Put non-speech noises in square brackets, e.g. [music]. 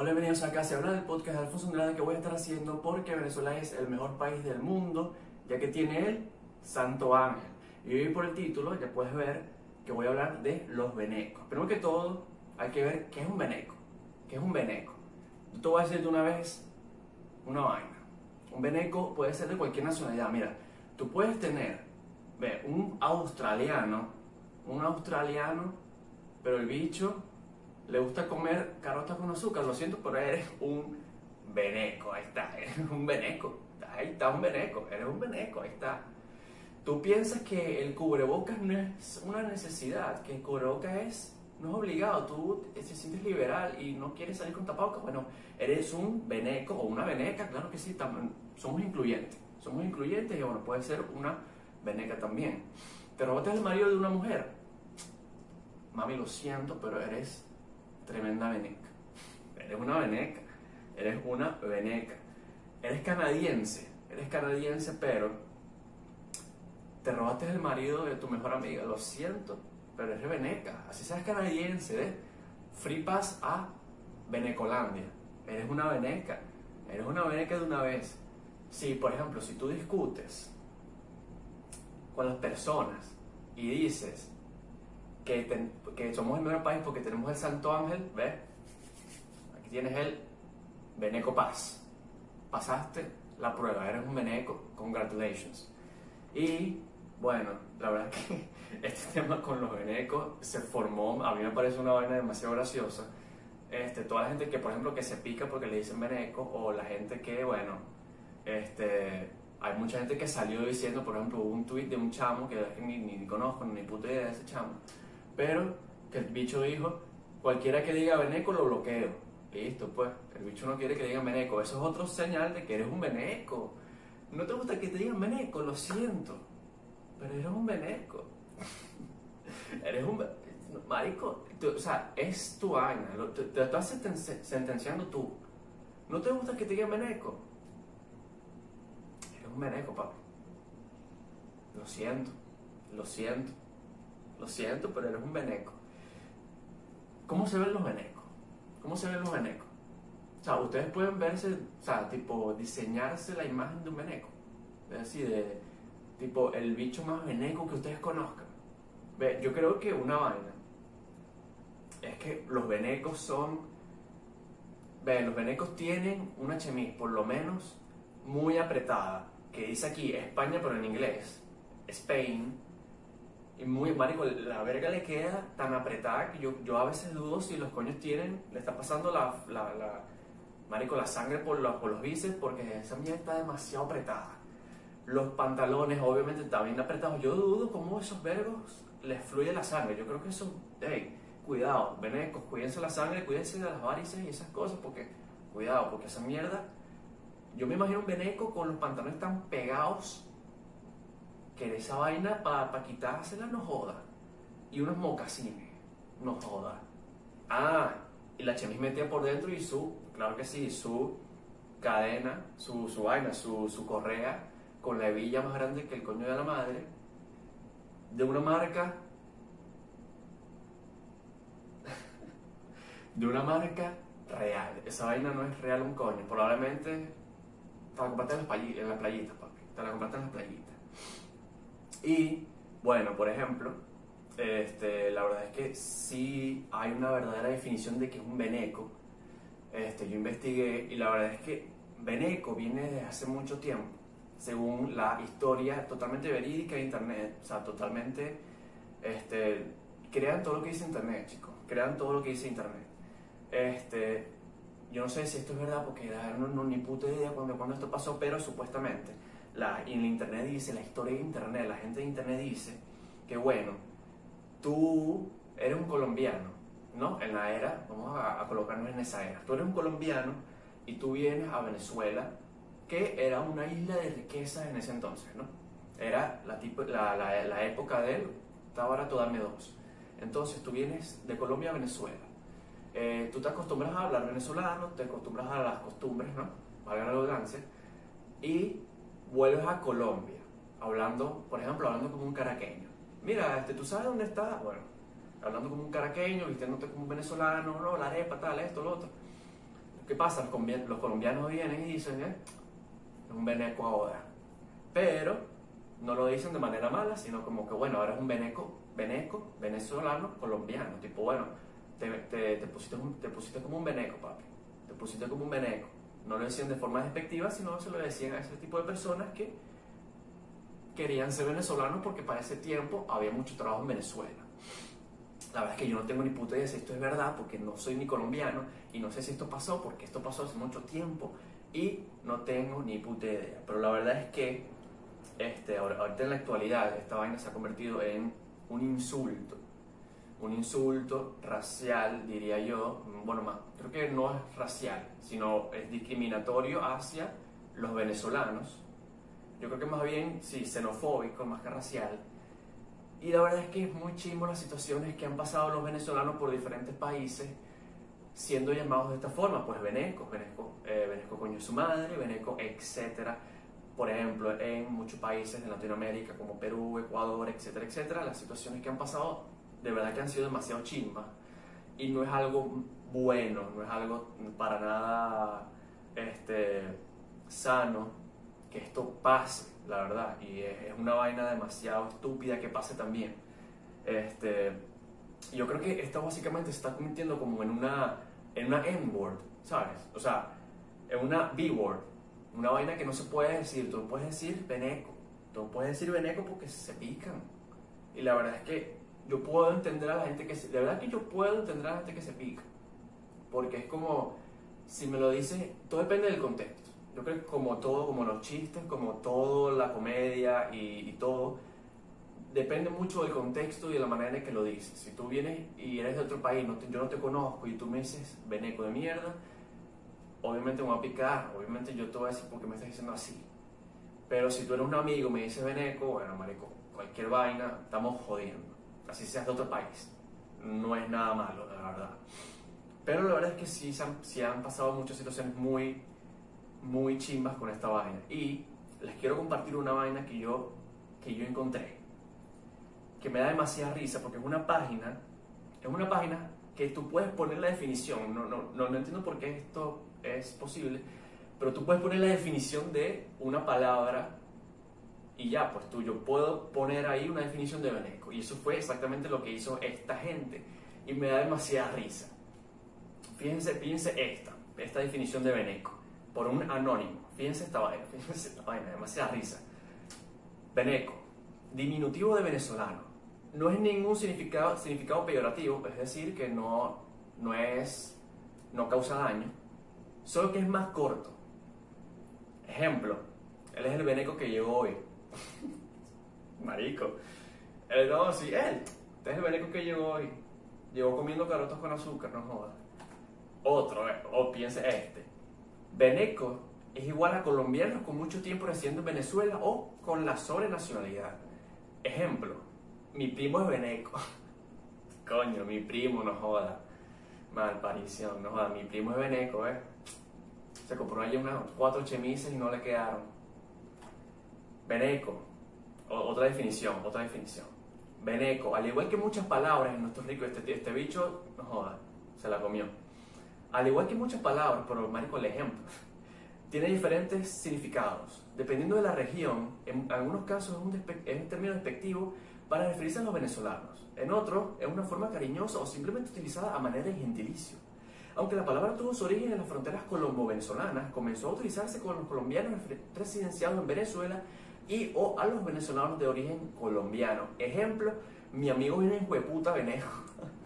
Hola, bienvenidos a Casa Habla del podcast de Alfonso Andrade que voy a estar haciendo porque Venezuela es el mejor país del mundo, ya que tiene el Santo Ángel. Y hoy por el título ya puedes ver que voy a hablar de los venecos. Primero que todo, hay que ver qué es un veneco. ¿Qué es un veneco? Yo te voy a decir de una vez una vaina. Un veneco puede ser de cualquier nacionalidad. Mira, tú puedes tener ve, un australiano, un australiano, pero el bicho le gusta comer carotas con azúcar. Lo siento, pero eres un veneco. Ahí está, eres un veneco. Ahí está un veneco, eres un veneco, ahí está. Tú piensas que el cubrebocas no es una necesidad, que el cubrebocas es no es obligado, tú te sientes liberal y no quieres salir con tapabocas, bueno, eres un veneco o una veneca, claro que sí, somos incluyentes, somos incluyentes y bueno, puede ser una veneca también. Te robaste el marido de una mujer, mami, lo siento, pero eres tremenda veneca, eres una veneca, eres una veneca, eres canadiense, eres canadiense, pero te robaste el marido de tu mejor amiga, lo siento, pero es de Veneca, así seas canadiense, ¿eh? Free a Venecolandia. Eres una veneca, eres una veneca de una vez. Si, por ejemplo, si tú discutes con las personas y dices que, que somos el mejor país porque tenemos el Santo Ángel, ¿ves? Aquí tienes el Veneco Paz. Pasaste la prueba, eres un veneco, congratulations. Y bueno, la verdad que [laughs] este tema con los venecos se formó, a mí me parece una vaina demasiado graciosa. Este, toda la gente que, por ejemplo, que se pica porque le dicen veneco, o la gente que, bueno, este, hay mucha gente que salió diciendo, por ejemplo, hubo un tweet de un chamo que ni, ni, conozco, ni puta idea de ese chamo, pero que el bicho dijo, cualquiera que diga veneco lo bloqueo. Listo, pues, el bicho no quiere que digan veneco. Eso es otro señal de que eres un veneco. No te gusta que te digan veneco, lo siento. Pero eres un veneco. [laughs] eres un. Marico, o sea, es tu. Te, te, estás sentenciando tú. ¿No te gusta que te digan veneco? Eres un veneco, papi. Lo siento. Lo siento. Lo siento, pero eres un veneco. ¿Cómo se ven los venecos? ¿Cómo se ven los venecos? O sea, ustedes pueden verse, o sea, tipo, diseñarse la imagen de un veneco. Es decir, de Tipo, el bicho más veneco que ustedes conozcan. Ve, yo creo que una vaina es que los venecos son. Ve, los venecos tienen una chemise, por lo menos, muy apretada. Que dice aquí España, pero en inglés. Spain. Y muy, marico, la verga le queda tan apretada que yo, yo a veces dudo si los coños tienen, le está pasando la, marico, la sangre por los, por los bíceps porque esa mierda está demasiado apretada los pantalones obviamente también apretados. Yo dudo cómo esos vergos les fluye la sangre. Yo creo que eso, hey, cuidado, venecos, cuídense la sangre, cuídense de las varices y esas cosas, porque, cuidado, porque esa mierda, yo me imagino un veneco con los pantalones tan pegados que esa vaina para pa quitársela no joda. Y unos mocasines, no joda. Ah, y la chemis metía por dentro y su, claro que sí, su cadena, su, su vaina, su, su correa con la hebilla más grande que el coño de la madre, de una marca, de una marca real. Esa vaina no es real un coño, probablemente te la compraste en las playitas, papi, te la compraste en las playitas. Y, bueno, por ejemplo, este, la verdad es que sí hay una verdadera definición de que es un veneco. Este, yo investigué y la verdad es que veneco viene desde hace mucho tiempo según la historia totalmente verídica de Internet, o sea, totalmente, este, crean todo lo que dice Internet, chicos, crean todo lo que dice Internet. Este, yo no sé si esto es verdad porque no, no ni puta idea cuando, cuando esto pasó, pero supuestamente la, en Internet dice, la historia de Internet, la gente de Internet dice que bueno, tú eres un colombiano, ¿no? En la era, vamos a, a colocarnos en esa era, tú eres un colombiano y tú vienes a Venezuela que era una isla de riqueza en ese entonces, ¿no? Era la, tipo, la, la, época de él, estaba barato darme dos. Entonces tú vienes de Colombia a Venezuela. Eh, tú te acostumbras a hablar venezolano, te acostumbras a las costumbres, ¿no? Valga la redundancia. Y vuelves a Colombia, hablando, por ejemplo, hablando como un caraqueño. Mira, este, ¿tú sabes dónde está? Bueno, hablando como un caraqueño, vistiéndote como un venezolano, no, la arepa, tal, esto, lo otro. ¿qué pasa? Los, los colombianos vienen y dicen, eh, es un veneco ahora. Pero no lo dicen de manera mala, sino como que, bueno, ahora es un veneco, veneco, venezolano, colombiano. Tipo, bueno, te, te, te pusiste, te pusiste como un veneco, papi. Te pusiste como un veneco. No lo decían de forma despectiva, sino se lo decían a ese tipo de personas que querían ser venezolanos porque para ese tiempo había mucho trabajo en Venezuela. La verdad es que yo no tengo ni puta idea si esto es verdad porque no soy ni colombiano y no sé si esto pasó porque esto pasó hace mucho tiempo y no tengo ni puta idea. Pero la verdad es que este, ahorita en la actualidad esta vaina se ha convertido en un insulto. Un insulto racial, diría yo. Bueno, más, creo que no es racial, sino es discriminatorio hacia los venezolanos. Yo creo que más bien, sí, xenofóbico más que racial. Y la verdad es que es muy chimbo las situaciones que han pasado los venezolanos por diferentes países siendo llamados de esta forma, pues venecos, veneco, eh, veneco coño su madre, veneco, etcétera. Por ejemplo, en muchos países de Latinoamérica como Perú, Ecuador, etcétera, etcétera, las situaciones que han pasado de verdad que han sido demasiado chimbas y no es algo bueno, no es algo para nada este, sano que esto pase, la verdad, y es, una vaina demasiado estúpida que pase también. Este, yo creo que esto básicamente se está convirtiendo como en una, en una N-word, ¿sabes? O sea, en una B-word, una vaina que no se puede decir. Tú puedes decir veneco, tú puedes decir veneco porque se pican. Y la verdad es que yo puedo entender a la gente que se, de verdad que yo puedo entender a la gente que se pica. Porque es como, si me lo dices, todo depende del contexto. Yo creo que como todo, como los chistes, como todo, la comedia y, todo, depende mucho del contexto y de la manera en que lo dices. Si tú vienes y eres de otro país, yo no te conozco y tú me dices veneco de mierda, obviamente me voy a picar, obviamente yo te voy a decir por qué me estás diciendo así. Pero si tú eres un amigo y me dices veneco, bueno, marico, cualquier vaina, estamos jodiendo. Así seas de otro país. No es nada malo, la verdad. Pero la verdad es que sí, se han, sí han pasado muchas situaciones muy, muy chimbas con esta vaina. Y les quiero compartir una vaina que yo, que yo encontré que me da demasiada risa porque es una página, es una página que tú puedes poner la definición, no, no, no, no entiendo por qué esto es posible, pero tú puedes poner la definición de una palabra y ya, pues tú, yo puedo poner ahí una definición de veneco y eso fue exactamente lo que hizo esta gente y me da demasiada risa. Fíjense, fíjense esta, esta definición de veneco, por un anónimo, fíjense esta vaina, fíjense esta vaina, demasiada risa. Veneco, diminutivo de venezolano. No es ningún significado, significado peyorativo, es decir, que no, no es, no causa daño, solo que es más corto. Ejemplo, él es el veneco que llegó hoy. [laughs] Marico. Él no, sí, él. Este es el veneco que llegó hoy. Llegó comiendo carotos con azúcar, no jodas. Otro, eh, o piense este. Veneco es igual a colombianos con mucho tiempo residiendo en Venezuela o con la sobrenacionalidad. Ejemplo, mi primo es veneco. [laughs] Coño, mi primo, no joda. Malparición, no joda. Mi primo es veneco, ¿eh? Se compró allí unas cuatro chemises y no le quedaron. Veneco. O- otra definición, otra definición. Veneco, al igual que muchas palabras en nuestro rico, este, este bicho, no joda, se la comió. Al igual que muchas palabras, pero marico, el ejemplo, [laughs] tiene diferentes significados. Dependiendo de la región, en algunos casos es un, es un término despectivo para referirse a los venezolanos. En otros es una forma cariñosa o simplemente utilizada a manera de gentilicio. Aunque la palabra tuvo su origen en las fronteras colombo-venezolanas, comenzó a utilizarse con los colombianos residenciados en Venezuela y o a los venezolanos de origen colombiano. Ejemplo, mi amigo viene en hueputa veneco. [laughs]